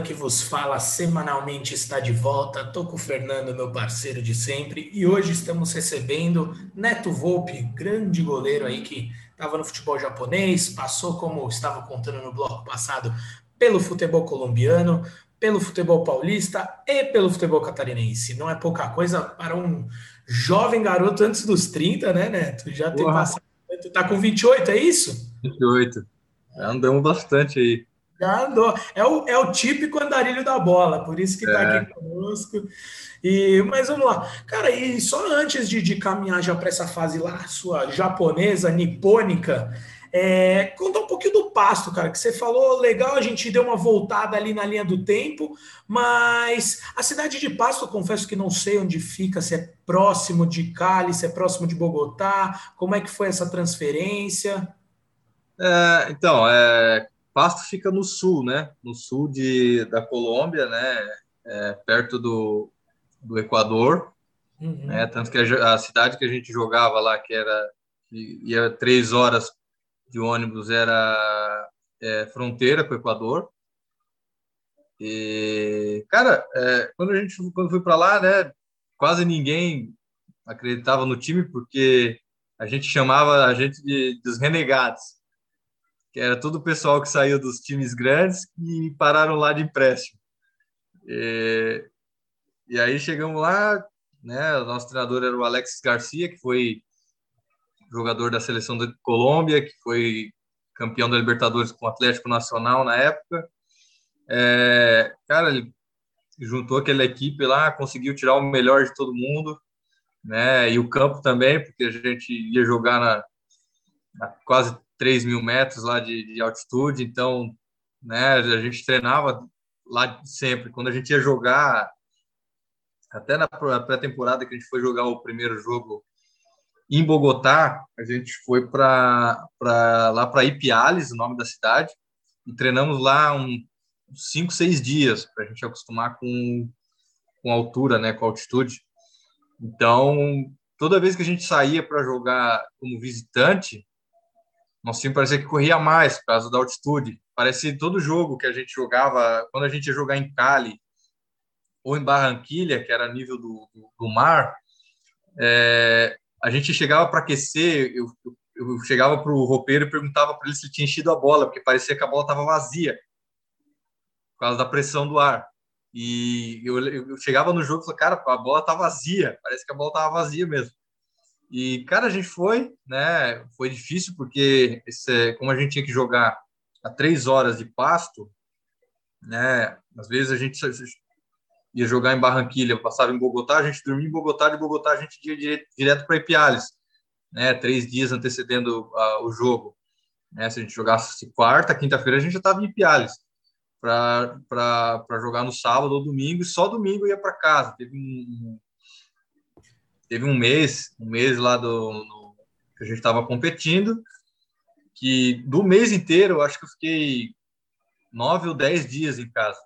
Que vos fala semanalmente está de volta. Tô com o Fernando, meu parceiro de sempre, e hoje estamos recebendo Neto Volpe, grande goleiro aí que estava no futebol japonês, passou como estava contando no bloco passado pelo futebol colombiano, pelo futebol paulista e pelo futebol catarinense. Não é pouca coisa para um jovem garoto antes dos 30, né, Neto? Já tem passado. Tu tá com 28, é isso? 28. Andamos bastante aí. Já andou. É o, é o típico andarilho da bola, por isso que está é. aqui conosco. E, mas vamos lá. Cara, e só antes de, de caminhar já para essa fase lá, sua japonesa, nipônica, é, conta um pouquinho do pasto, cara, que você falou, legal, a gente deu uma voltada ali na linha do tempo, mas a cidade de Pasto, confesso que não sei onde fica, se é próximo de Cali, se é próximo de Bogotá, como é que foi essa transferência? É, então, é, Pasto fica no sul, né? No sul de, da Colômbia, né? É, perto do, do Equador. Uhum. Né? Tanto que a, a, cidade que a gente jogava lá, que era ia três horas de ônibus, era é, fronteira com o Equador. E, cara, é, quando a gente quando foi para lá, né? Quase ninguém acreditava no time porque a gente chamava a gente de, dos renegados que era todo o pessoal que saiu dos times grandes e pararam lá de empréstimo. E, e aí chegamos lá, né? O nosso treinador era o Alex Garcia, que foi jogador da seleção da Colômbia, que foi campeão da Libertadores com o Atlético Nacional na época. É, cara, ele juntou aquela equipe lá, conseguiu tirar o melhor de todo mundo, né? E o campo também, porque a gente ia jogar na, na quase 3 mil metros lá de, de altitude, então né, a gente treinava lá sempre. Quando a gente ia jogar, até na pré-temporada que a gente foi jogar o primeiro jogo em Bogotá, a gente foi para lá para Ipiales, o nome da cidade, e treinamos lá uns um, cinco, seis dias para a gente acostumar com, com altura, né, com altitude. Então, toda vez que a gente saía para jogar como visitante, nosso time parecia que corria mais por causa da altitude. Parecia todo jogo que a gente jogava, quando a gente ia jogar em Cali ou em Barranquilha, que era nível do, do, do mar, é, a gente chegava para aquecer, eu, eu, eu chegava para o roupeiro e perguntava para ele se ele tinha enchido a bola, porque parecia que a bola estava vazia, por causa da pressão do ar. E eu, eu chegava no jogo e falava, cara, a bola está vazia, parece que a bola estava vazia mesmo. E, cara, a gente foi, né? Foi difícil porque, esse, como a gente tinha que jogar a três horas de pasto, né? Às vezes a gente ia jogar em Barranquilha, passava em Bogotá, a gente dormia em Bogotá, de Bogotá a gente ia direto, para Ipiales, né? Três dias antecedendo o jogo. Né? Se a gente jogasse quarta, quinta-feira, a gente já estava em Ipiales para jogar no sábado ou domingo, e só domingo ia para casa. Teve um, teve um mês, um mês lá do no, que a gente estava competindo, que do mês inteiro, eu acho que eu fiquei nove ou dez dias em casa.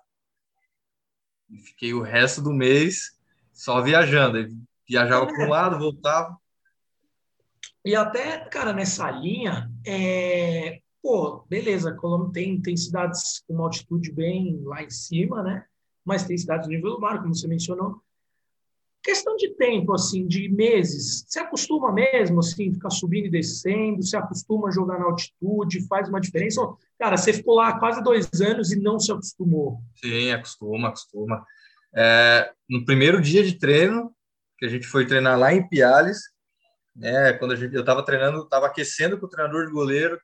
E fiquei o resto do mês só viajando. Ele viajava para um é. lado, voltava. E até, cara, nessa linha, é... pô, beleza, Colômbia tem, tem cidades com uma altitude bem lá em cima, né? Mas tem cidades no nível do mar, como você mencionou. Questão de tempo, assim, de meses. Você acostuma mesmo, assim, ficar subindo e descendo? Você acostuma a jogar na altitude? Faz uma diferença? Cara, você ficou lá quase dois anos e não se acostumou. Sim, acostuma, acostuma. É, no primeiro dia de treino, que a gente foi treinar lá em Piales, né, quando gente, eu estava treinando, estava aquecendo com o treinador de goleiro,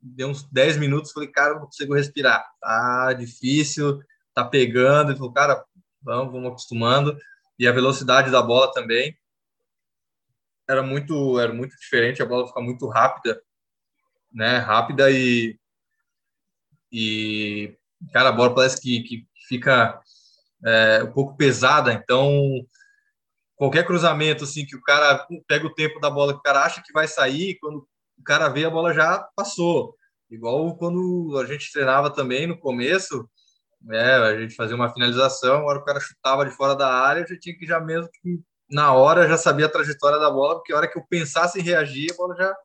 deu uns 10 minutos, falei, cara, não consigo respirar, tá difícil, tá pegando, ele falou, cara, vamos, vamos acostumando e a velocidade da bola também era muito era muito diferente a bola fica muito rápida né rápida e e cara a bola parece que, que fica é, um pouco pesada então qualquer cruzamento assim que o cara pega o tempo da bola que o cara acha que vai sair quando o cara vê a bola já passou. Igual quando a gente treinava também no começo é, a gente fazia uma finalização, agora o cara chutava de fora da área, eu já tinha que já mesmo que na hora já sabia a trajetória da bola, porque a hora que eu pensasse em reagir, a bola já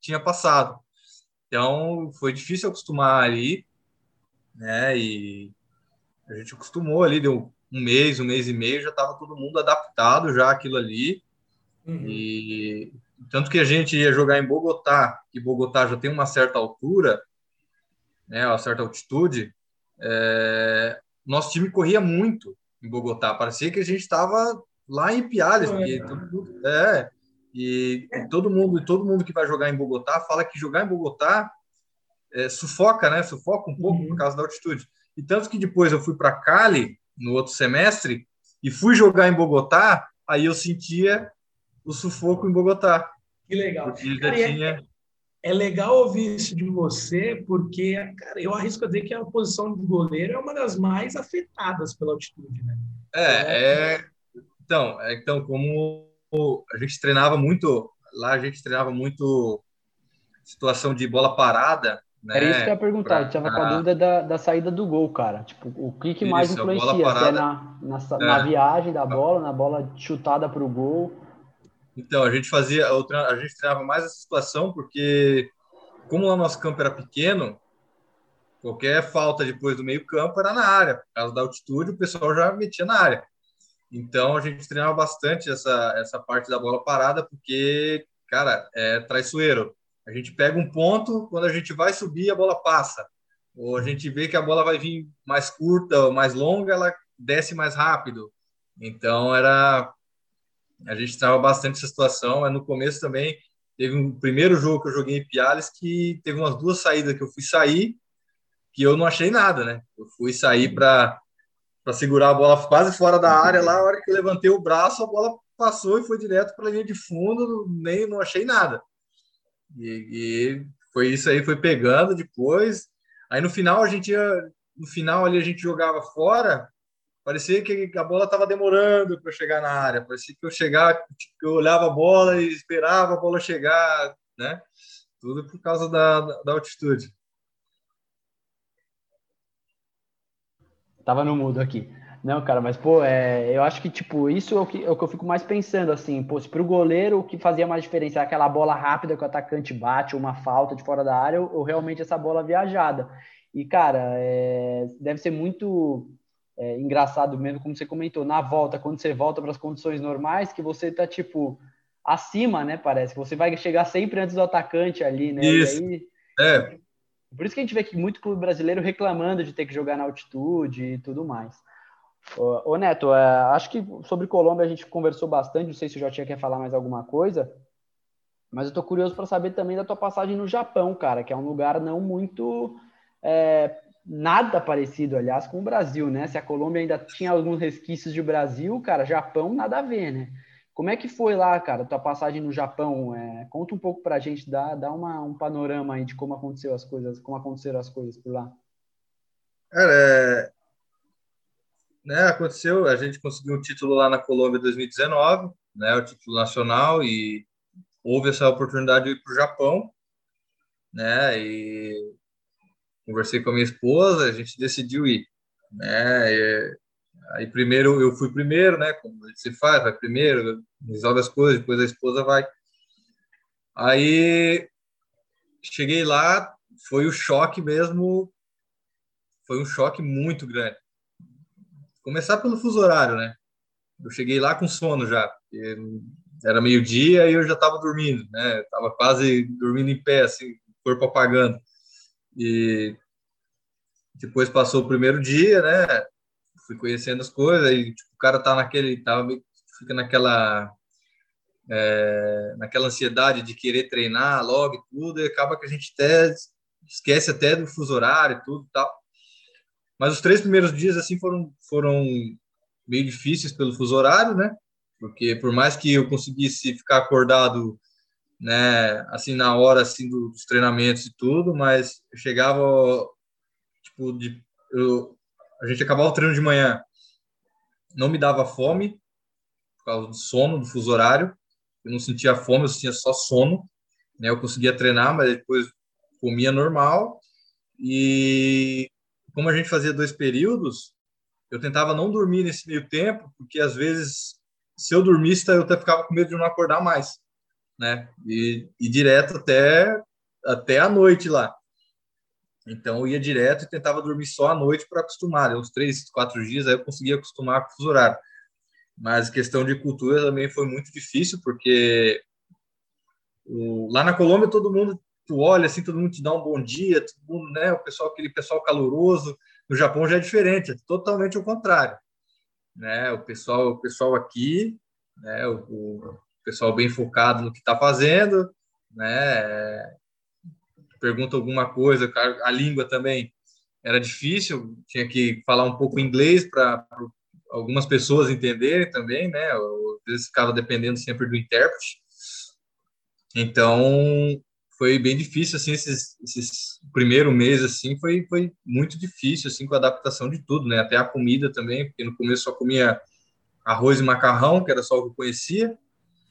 tinha passado. Então, foi difícil acostumar ali, né? E a gente acostumou ali, deu um mês, um mês e meio, já estava todo mundo adaptado já aquilo ali. Uhum. E tanto que a gente ia jogar em Bogotá, que Bogotá já tem uma certa altura, né, uma certa altitude, é, nosso time corria muito em Bogotá. Parecia que a gente estava lá em Piales. É, todo, é e, e, todo mundo, todo mundo que vai jogar em Bogotá fala que jogar em Bogotá é, sufoca, né? Sufoca um pouco uhum. por causa da altitude. E tanto que depois eu fui para Cali no outro semestre e fui jogar em Bogotá, aí eu sentia o sufoco em Bogotá. Que legal. Porque já é tinha é legal ouvir isso de você, porque, cara, eu arrisco a dizer que a posição de goleiro é uma das mais afetadas pela altitude, né? É, é então, é, então, como a gente treinava muito, lá a gente treinava muito situação de bola parada, né? Era isso que eu ia perguntar, pra, eu tava com a dúvida da, da saída do gol, cara. Tipo, o que, que mais influencia? Parada, Se é na, na, é. na viagem da bola, na bola chutada para o gol então, a gente fazia, a gente treinava mais essa situação porque, como o nosso campo era pequeno, qualquer falta depois do meio campo era na área. Por causa da altitude, o pessoal já metia na área. Então, a gente treinava bastante essa, essa parte da bola parada porque, cara, é traiçoeiro. A gente pega um ponto, quando a gente vai subir, a bola passa. Ou a gente vê que a bola vai vir mais curta ou mais longa, ela desce mais rápido. Então, era a gente estava bastante essa situação, mas no começo também teve um primeiro jogo que eu joguei em Piales que teve umas duas saídas que eu fui sair que eu não achei nada, né? Eu fui sair para para segurar a bola quase fora da área lá, a hora que eu levantei o braço, a bola passou e foi direto para a linha de fundo, nem não achei nada. E, e, foi isso aí, foi pegando depois. Aí no final a gente ia, no final ali a gente jogava fora, parecia que a bola estava demorando para chegar na área, parecia que eu chegava, tipo, eu olhava a bola e esperava a bola chegar, né? Tudo por causa da, da altitude. Tava no mudo aqui. Não, cara, mas, pô, é, eu acho que, tipo, isso é o que, é o que eu fico mais pensando, assim, pô, se pro goleiro o que fazia mais diferença é aquela bola rápida que o atacante bate, ou uma falta de fora da área, ou, ou realmente essa bola viajada. E, cara, é, deve ser muito é, engraçado mesmo, como você comentou, na volta, quando você volta para as condições normais, que você tá tipo acima, né? Parece que você vai chegar sempre antes do atacante ali, né? Isso. Aí, é. Por isso que a gente vê que muito clube brasileiro reclamando de ter que jogar na altitude e tudo mais. Ô, Neto, é, acho que sobre Colômbia a gente conversou bastante. Não sei se o Jotinha quer falar mais alguma coisa, mas eu tô curioso para saber também da tua passagem no Japão, cara, que é um lugar não muito é, nada parecido, aliás, com o Brasil, né? Se a Colômbia ainda tinha alguns resquícios de Brasil, cara, Japão nada a ver, né? Como é que foi lá, cara, tua passagem no Japão? É, conta um pouco pra gente, dá, dá uma, um panorama aí de como aconteceu as coisas, como aconteceram as coisas por lá. Cara, é... né, aconteceu, a gente conseguiu um título lá na Colômbia em 2019, né, o título nacional, e houve essa oportunidade de ir para o Japão, né, e conversei com a minha esposa, a gente decidiu ir. Né? E Aí primeiro eu fui primeiro, né? Como você faz, vai primeiro, resolve as coisas, depois a esposa vai. Aí cheguei lá, foi o choque mesmo, foi um choque muito grande. Começar pelo fuso horário, né? Eu cheguei lá com sono já. Era meio-dia e eu já estava dormindo, né? Tava quase dormindo em pé, assim, corpo apagando. E depois passou o primeiro dia, né? Fui conhecendo as coisas e tipo, o cara tá naquele, tava meio, fica naquela é, naquela ansiedade de querer treinar logo e tudo, e acaba que a gente até esquece até do fuso horário e tudo tal. Mas os três primeiros dias assim foram foram meio difíceis pelo fuso horário, né? Porque por mais que eu conseguisse ficar acordado, né, assim na hora assim dos treinamentos e tudo, mas eu chegava tipo de eu, a gente acabava o treino de manhã, não me dava fome por causa do sono, do fuso horário. Eu não sentia fome, eu sentia só sono, né? Eu conseguia treinar, mas depois comia normal. E como a gente fazia dois períodos, eu tentava não dormir nesse meio tempo, porque às vezes, se eu dormisse, eu até ficava com medo de não acordar mais, né? E, e direto até, até a noite lá. Então, eu ia direto e tentava dormir só à noite para acostumar. Uns três, quatro dias, aí eu conseguia acostumar com o fuso horário. Mas questão de cultura também foi muito difícil, porque o, lá na Colômbia todo mundo tu olha assim, todo mundo te dá um bom dia, todo mundo, né, o pessoal aquele pessoal caloroso. No Japão já é diferente, é totalmente o contrário, né? O pessoal, o pessoal aqui, né, o, o pessoal bem focado no que está fazendo, né? Pergunta alguma coisa, a língua também era difícil, tinha que falar um pouco inglês para algumas pessoas entenderem também, né? Às vezes ficava dependendo sempre do intérprete. Então, foi bem difícil, assim, esses, esses primeiro mês, assim, foi, foi muito difícil, assim, com a adaptação de tudo, né? Até a comida também, porque no começo só comia arroz e macarrão, que era só o que eu conhecia.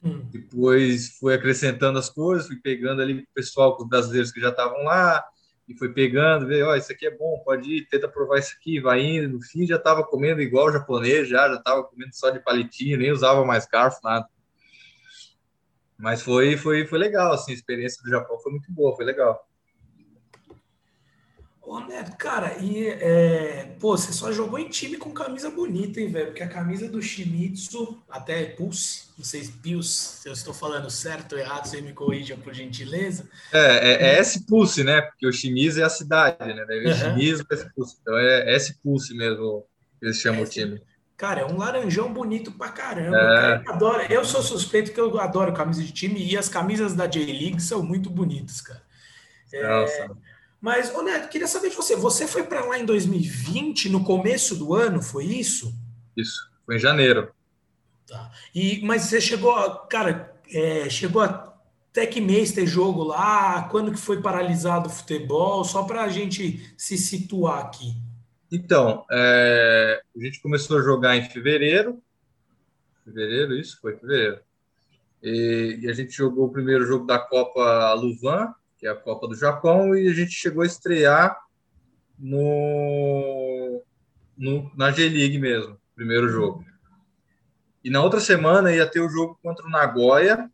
Hum. Depois fui acrescentando as coisas, fui pegando ali o pessoal, os brasileiros que já estavam lá, e foi pegando, ver, ó, oh, isso aqui é bom, pode ir, tenta provar isso aqui, vai indo. No fim já estava comendo igual japonês, já já estava comendo só de palitinho, nem usava mais garfo, nada. Mas foi, foi, foi legal, assim, a experiência do Japão foi muito boa, foi legal. Ô, Neto, cara, e é, pô, você só jogou em time com camisa bonita, hein, velho? Porque a camisa do Shimizu, até Pulse, não sei Pius, se eu estou falando certo ou errado, você me corrija por gentileza. É, é, é S-Pulse, né? Porque o Shimizu é a cidade, né? Uhum. Shimizu S-Pulse. Então é S-Pulse mesmo que eles chamam o time. Cara, é um laranjão bonito pra caramba. É. Cara, eu, eu sou suspeito que eu adoro camisa de time e as camisas da J-League são muito bonitas, cara. É, mas, ô Neto, queria saber de você. Você foi para lá em 2020, no começo do ano, foi isso? Isso, foi em janeiro. Tá. E, mas você chegou, cara, é, chegou até que mês ter jogo lá? Quando que foi paralisado o futebol? Só para a gente se situar aqui. Então, é, a gente começou a jogar em fevereiro. Fevereiro, isso? Foi fevereiro. E, e, a gente jogou o primeiro jogo da Copa Luvan, é a Copa do Japão, e a gente chegou a estrear no, no na G-League mesmo, primeiro jogo. E na outra semana ia ter o jogo contra o Nagoya,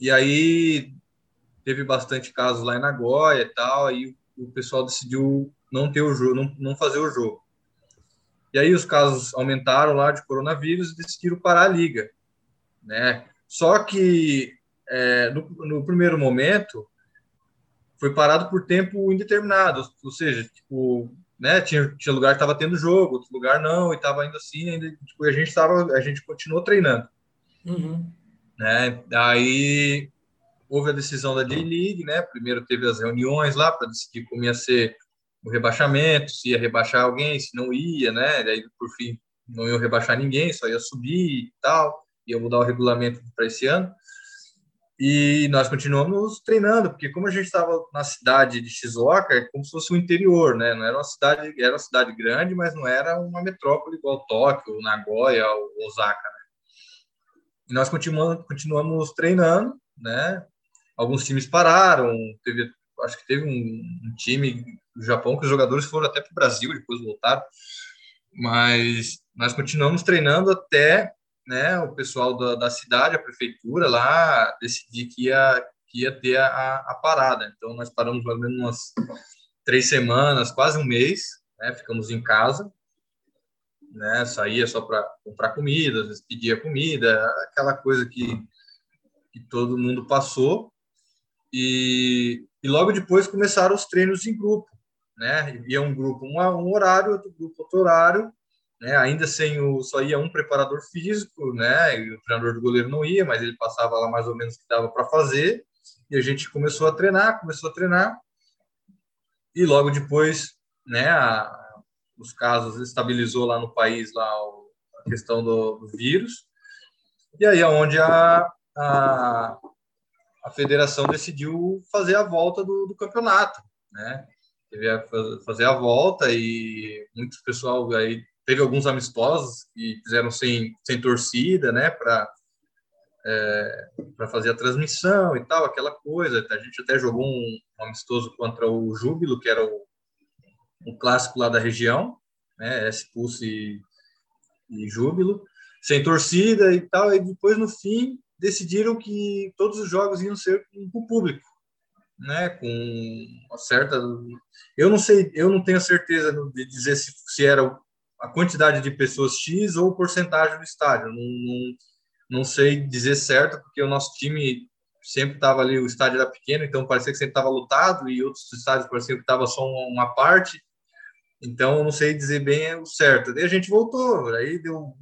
e aí teve bastante casos lá em Nagoya e tal, aí o pessoal decidiu não ter o jogo, não, não fazer o jogo. E aí os casos aumentaram lá de coronavírus e decidiram parar a liga, né? Só que é, no, no, primeiro momento foi parado por tempo indeterminado, ou seja, tipo, né? Tinha, tinha lugar que estava tendo jogo, outro lugar não, e estava indo assim, ainda, tipo, a gente estava, a gente continuou treinando, uhum. né? Aí houve a decisão da J-League, né? Primeiro teve as reuniões lá para decidir como ia ser o rebaixamento, se ia rebaixar alguém, se não ia, né? Daí, por fim, não ia rebaixar ninguém, só ia subir e tal, ia mudar o regulamento para esse ano. E nós continuamos treinando, porque como a gente estava na cidade de Shizuoka, é como se fosse o interior, né? Não era uma cidade, era uma cidade grande, mas não era uma metrópole igual Tóquio, Nagoya ou Osaka, né? E nós continuamos, continuamos treinando, né? Alguns times pararam, teve, acho que teve um, um time do Japão, que os jogadores foram até para o Brasil, depois voltaram. Mas nós continuamos treinando até né, o pessoal da, da cidade, a prefeitura lá, decidir que ia, que ia ter a, a parada. Então, nós paramos mais ou menos umas três semanas, quase um mês, né, ficamos em casa, né, saía só para comprar comida, às vezes pedia comida, aquela coisa que, que todo mundo passou. E, e logo depois começaram os treinos em grupo, né? Ia um grupo um, um horário, outro grupo outro horário, né? Ainda sem o só ia um preparador físico, né? E o treinador do goleiro não ia, mas ele passava lá mais ou menos o que dava para fazer. E a gente começou a treinar, começou a treinar. E logo depois, né, a, os casos estabilizou lá no país lá a questão do, do vírus. E aí é onde a, a, a federação decidiu fazer a volta do, do campeonato, né? Teve a fazer a volta e muito pessoal aí teve alguns amistosos que fizeram sem, sem torcida, né, para é, para fazer a transmissão e tal, aquela coisa. A gente até jogou um, um amistoso contra o Júbilo, que era o, um clássico lá da região, né, Expulse e, e Júbilo, sem torcida e tal. E depois, no fim, decidiram que todos os jogos iam ser com o público, né, com uma certa... Eu não sei, eu não tenho certeza de dizer se, se era a quantidade de pessoas X ou porcentagem do estádio. Não, não, não sei dizer certo, porque o nosso time sempre estava ali, o estádio era pequeno, então parecia que sempre estava lotado, e outros estádios pareciam que estava só uma parte. Então, não sei dizer bem o certo. Daí a gente voltou, aí deu,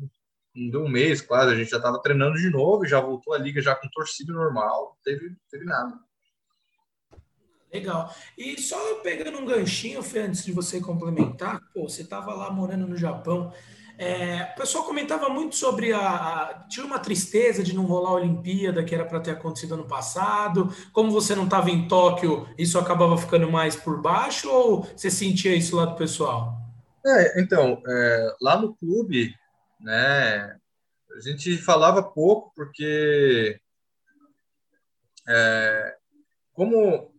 deu um mês quase, a gente já estava treinando de novo, já voltou a liga já com torcida normal, teve, teve nada. Legal. E só pegando um ganchinho, Fê, antes de você complementar, pô, você estava lá morando no Japão. É, o pessoal comentava muito sobre a, a, Tinha uma tristeza de não rolar a Olimpíada, que era para ter acontecido ano passado. Como você não estava em Tóquio, isso acabava ficando mais por baixo, ou você sentia isso lá do pessoal? É, então, é, lá no clube, né, a gente falava pouco, porque. É, como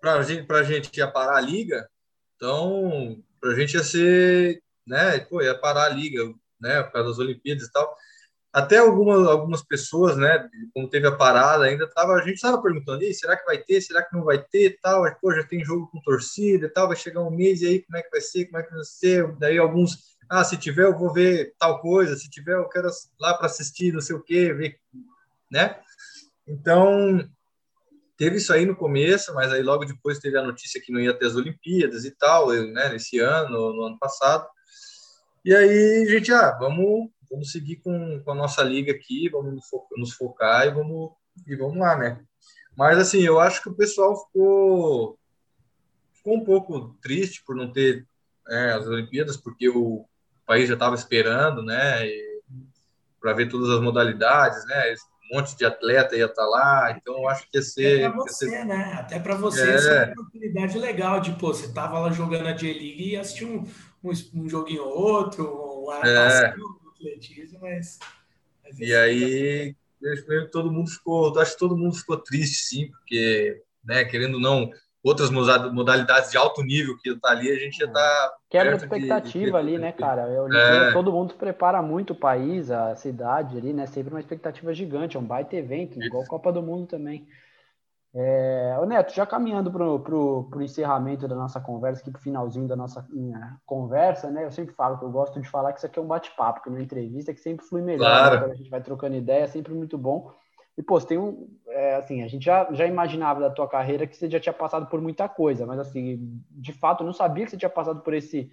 para a gente ia parar a liga, então para a gente ia ser, né, pô, ia parar a liga, né, por causa das Olimpíadas e tal. Até algumas, algumas pessoas, né, como teve a parada, ainda tava, a gente estava perguntando, será que vai ter, será que não vai ter, tal, pô, já tem jogo com torcida e tal, vai chegar um mês e aí como é que vai ser, como é que vai ser, daí alguns, ah, se tiver eu vou ver tal coisa, se tiver eu quero lá para assistir, não sei o quê, ver, né? Então, teve isso aí no começo, mas aí logo depois teve a notícia que não ia ter as Olimpíadas e tal, né, nesse ano, no ano passado. E aí gente, ah, vamos, vamos seguir com, com a nossa liga aqui, vamos nos focar e vamos, e vamos lá, né? Mas assim, eu acho que o pessoal ficou, ficou um pouco triste por não ter é, as Olimpíadas, porque o país já estava esperando, né? Para ver todas as modalidades, né? Monte de atleta ia estar tá lá, então eu acho que ia ser. Até para você, ser... né? Até para você, é. essa é uma oportunidade legal de, pô, você tava lá jogando a J-League e assistiu um, um, um, joguinho ou outro, um é. um atletismo, mas. mas e aí, todo mundo ficou, acho que todo mundo ficou triste, sim, porque, né, querendo ou não outras modalidades de alto nível que está ali, a gente já está. Quebra expectativa de, de... ali, né, cara? Eu, é. Todo mundo prepara muito o país, a cidade ali, né? Sempre uma expectativa gigante, é um baita evento, Isso. igual a Copa do Mundo também. É... Ô Neto, já caminhando para o encerramento da nossa conversa, aqui para o finalzinho da nossa conversa, né? Eu sempre falo que eu gosto de falar que isso aqui é um bate-papo, que uma entrevista que sempre flui melhor. Claro. Né? Quando a gente vai trocando ideia, é sempre muito bom. E, pô, tem um. É, assim, a gente já, já imaginava da tua carreira que você já tinha passado por muita coisa, mas, assim, de fato, eu não sabia que você tinha passado por esse.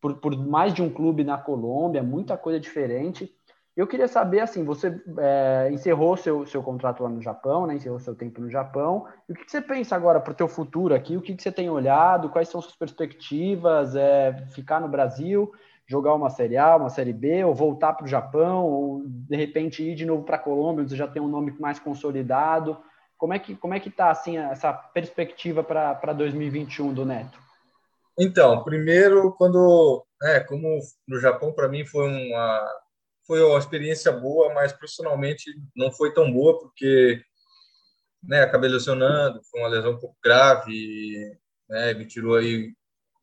Por, por mais de um clube na Colômbia, muita coisa diferente. Eu queria saber, assim, você é, encerrou seu, seu contrato lá no Japão, né? Encerrou seu tempo no Japão. E o que, você pensa agora para o teu futuro aqui? O que, que você tem olhado? Quais são suas perspectivas? É, ficar no Brasil? Jogar uma Série A, uma Série B, ou voltar para o Japão, ou de repente ir de novo para a Colômbia, onde você já tem um nome mais consolidado. Como é que como é que está assim essa perspectiva para 2021 do Neto? Então, primeiro, quando, é, como no Japão para mim foi uma foi uma experiência boa, mas profissionalmente não foi tão boa porque, né, acabei lesionando, foi uma lesão um pouco grave, né, me tirou aí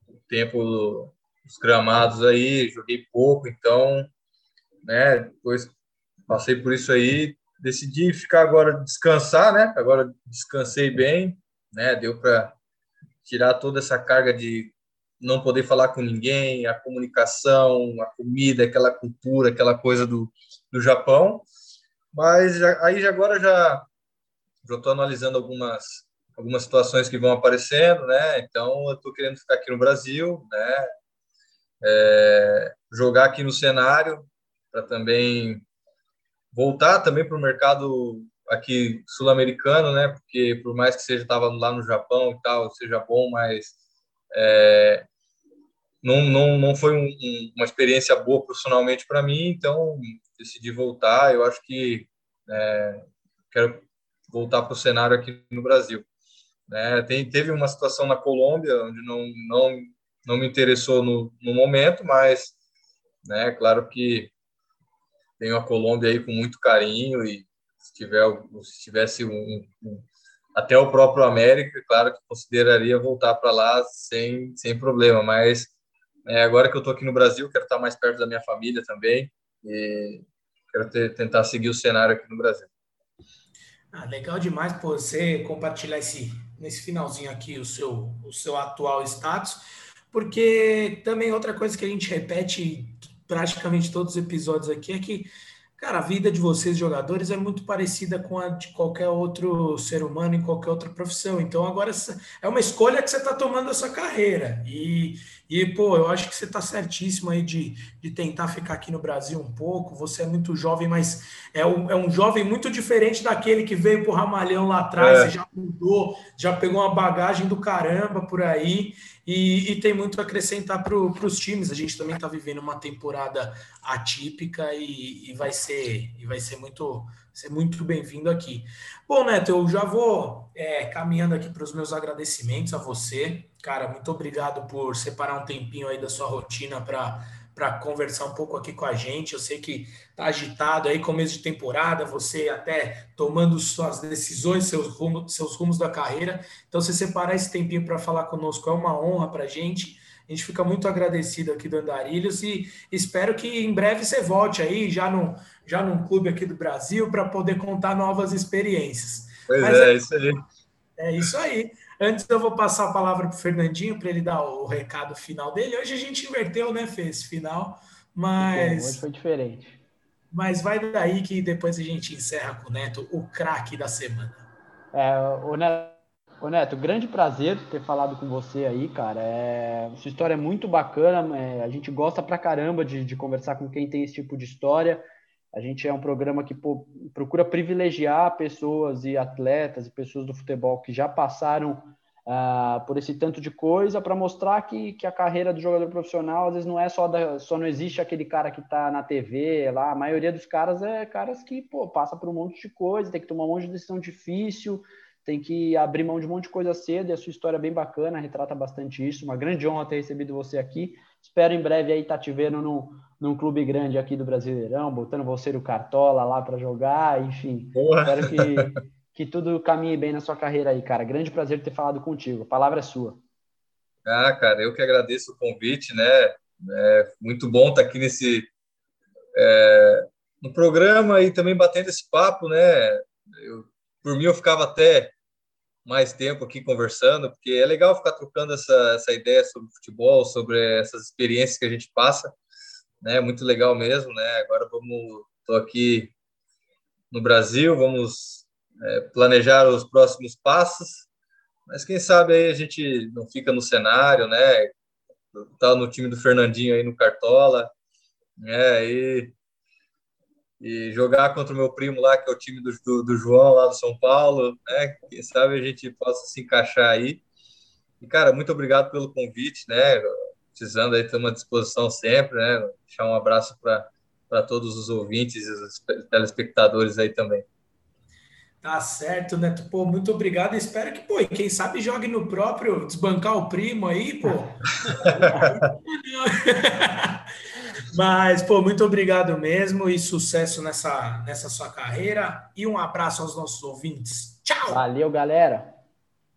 o tempo os gramados aí, joguei pouco, então, né, depois passei por isso aí, decidi ficar agora descansar, né? Agora descansei bem, né? Deu para tirar toda essa carga de não poder falar com ninguém, a comunicação, a comida, aquela cultura, aquela coisa do, do Japão. Mas aí agora já já estou analisando algumas algumas situações que vão aparecendo, né? Então eu estou querendo ficar aqui no Brasil, né? É, jogar aqui no cenário para também voltar também para o mercado aqui sul-americano, né? Porque por mais que seja estava lá no Japão e tal, seja bom, mas é, não, não, não foi um, uma experiência boa profissionalmente para mim, então decidi voltar. Eu acho que é, quero voltar para o cenário aqui no Brasil. É, tem, teve uma situação na Colômbia onde não, não, não me interessou no, no momento, mas, né, claro que tenho a Colômbia aí com muito carinho e se, tiver, se tivesse um, um até o próprio América, claro que consideraria voltar para lá sem, sem problema, mas é, agora que eu estou aqui no Brasil, quero estar mais perto da minha família também e quero ter, tentar seguir o cenário aqui no Brasil. Ah, legal demais por você compartilhar esse, nesse finalzinho aqui o seu, o seu atual status, porque também outra coisa que a gente repete praticamente todos os episódios aqui é que, cara, a vida de vocês, jogadores, é muito parecida com a de qualquer outro ser humano em qualquer outra profissão. Então, agora é uma escolha que você está tomando a sua carreira. E, e, pô, eu acho que você está certíssimo aí de, de tentar ficar aqui no Brasil um pouco. Você é muito jovem, mas é um, é um jovem muito diferente daquele que veio pro Ramalhão lá atrás. É. Você já mudou, já pegou uma bagagem do caramba por aí e, e tem muito a acrescentar para os times. A gente também está vivendo uma temporada atípica e, e, vai ser e vai ser muito ser muito bem-vindo aqui. Bom, Neto, eu já vou é, caminhando aqui para os meus agradecimentos a você. Cara, muito obrigado por separar um tempinho aí da sua rotina para conversar um pouco aqui com a gente. Eu sei que tá agitado aí, começo de temporada, você até tomando suas decisões, seus rumos, seus rumos da carreira. Então, você separar esse tempinho para falar conosco é uma honra para a gente. A gente fica muito agradecido aqui do Andarilhos e espero que em breve você volte aí, já, no, já num clube aqui do Brasil, para poder contar novas experiências. Pois Mas é, é isso aí. É isso aí. Antes eu vou passar a palavra para o Fernandinho para ele dar o recado final dele. Hoje a gente inverteu, né, Fê, esse final, mas. Hoje foi diferente. Mas vai daí que depois a gente encerra com o Neto, o craque da semana. É, o Neto, o Neto, grande prazer ter falado com você aí, cara. É, sua história é muito bacana, é, a gente gosta pra caramba de, de conversar com quem tem esse tipo de história. A gente é um programa que pô, procura privilegiar pessoas e atletas e pessoas do futebol que já passaram uh, por esse tanto de coisa para mostrar que, que a carreira do jogador profissional às vezes não é só da, só não existe aquele cara que está na TV lá. A maioria dos caras é caras que pô, passa por um monte de coisa, tem que tomar um monte de decisão difícil, tem que abrir mão de um monte de coisa cedo. E a sua história é bem bacana, retrata bastante isso. Uma grande honra ter recebido você aqui. Espero em breve aí estar tá te vendo no, num clube grande aqui do Brasileirão, botando você o Cartola lá para jogar, enfim. Porra. Espero que, que tudo caminhe bem na sua carreira aí, cara. Grande prazer ter falado contigo. A palavra é sua. Ah, cara, eu que agradeço o convite, né? É muito bom estar aqui nesse é, no programa e também batendo esse papo, né? Eu, por mim, eu ficava até mais tempo aqui conversando, porque é legal ficar trocando essa, essa ideia sobre futebol, sobre essas experiências que a gente passa, né? Muito legal mesmo, né? Agora vamos, tô aqui no Brasil, vamos é, planejar os próximos passos, mas quem sabe aí a gente não fica no cenário, né? Tá no time do Fernandinho aí no Cartola, né? E e jogar contra o meu primo lá, que é o time do, do, do, João lá do São Paulo, né? Quem sabe a gente possa se encaixar aí. E, cara, muito obrigado pelo convite, né? Precisando aí, estamos à disposição sempre, né? Deixar um abraço para todos os ouvintes e os telespectadores aí também. Tá certo, Neto. Pô, muito obrigado. Espero que, pô, quem sabe jogue no próprio, desbancar o primo aí, pô. (laughs) Mas, pô, muito obrigado mesmo e sucesso nessa, nessa sua carreira. E um abraço aos nossos ouvintes. Tchau! Valeu, galera!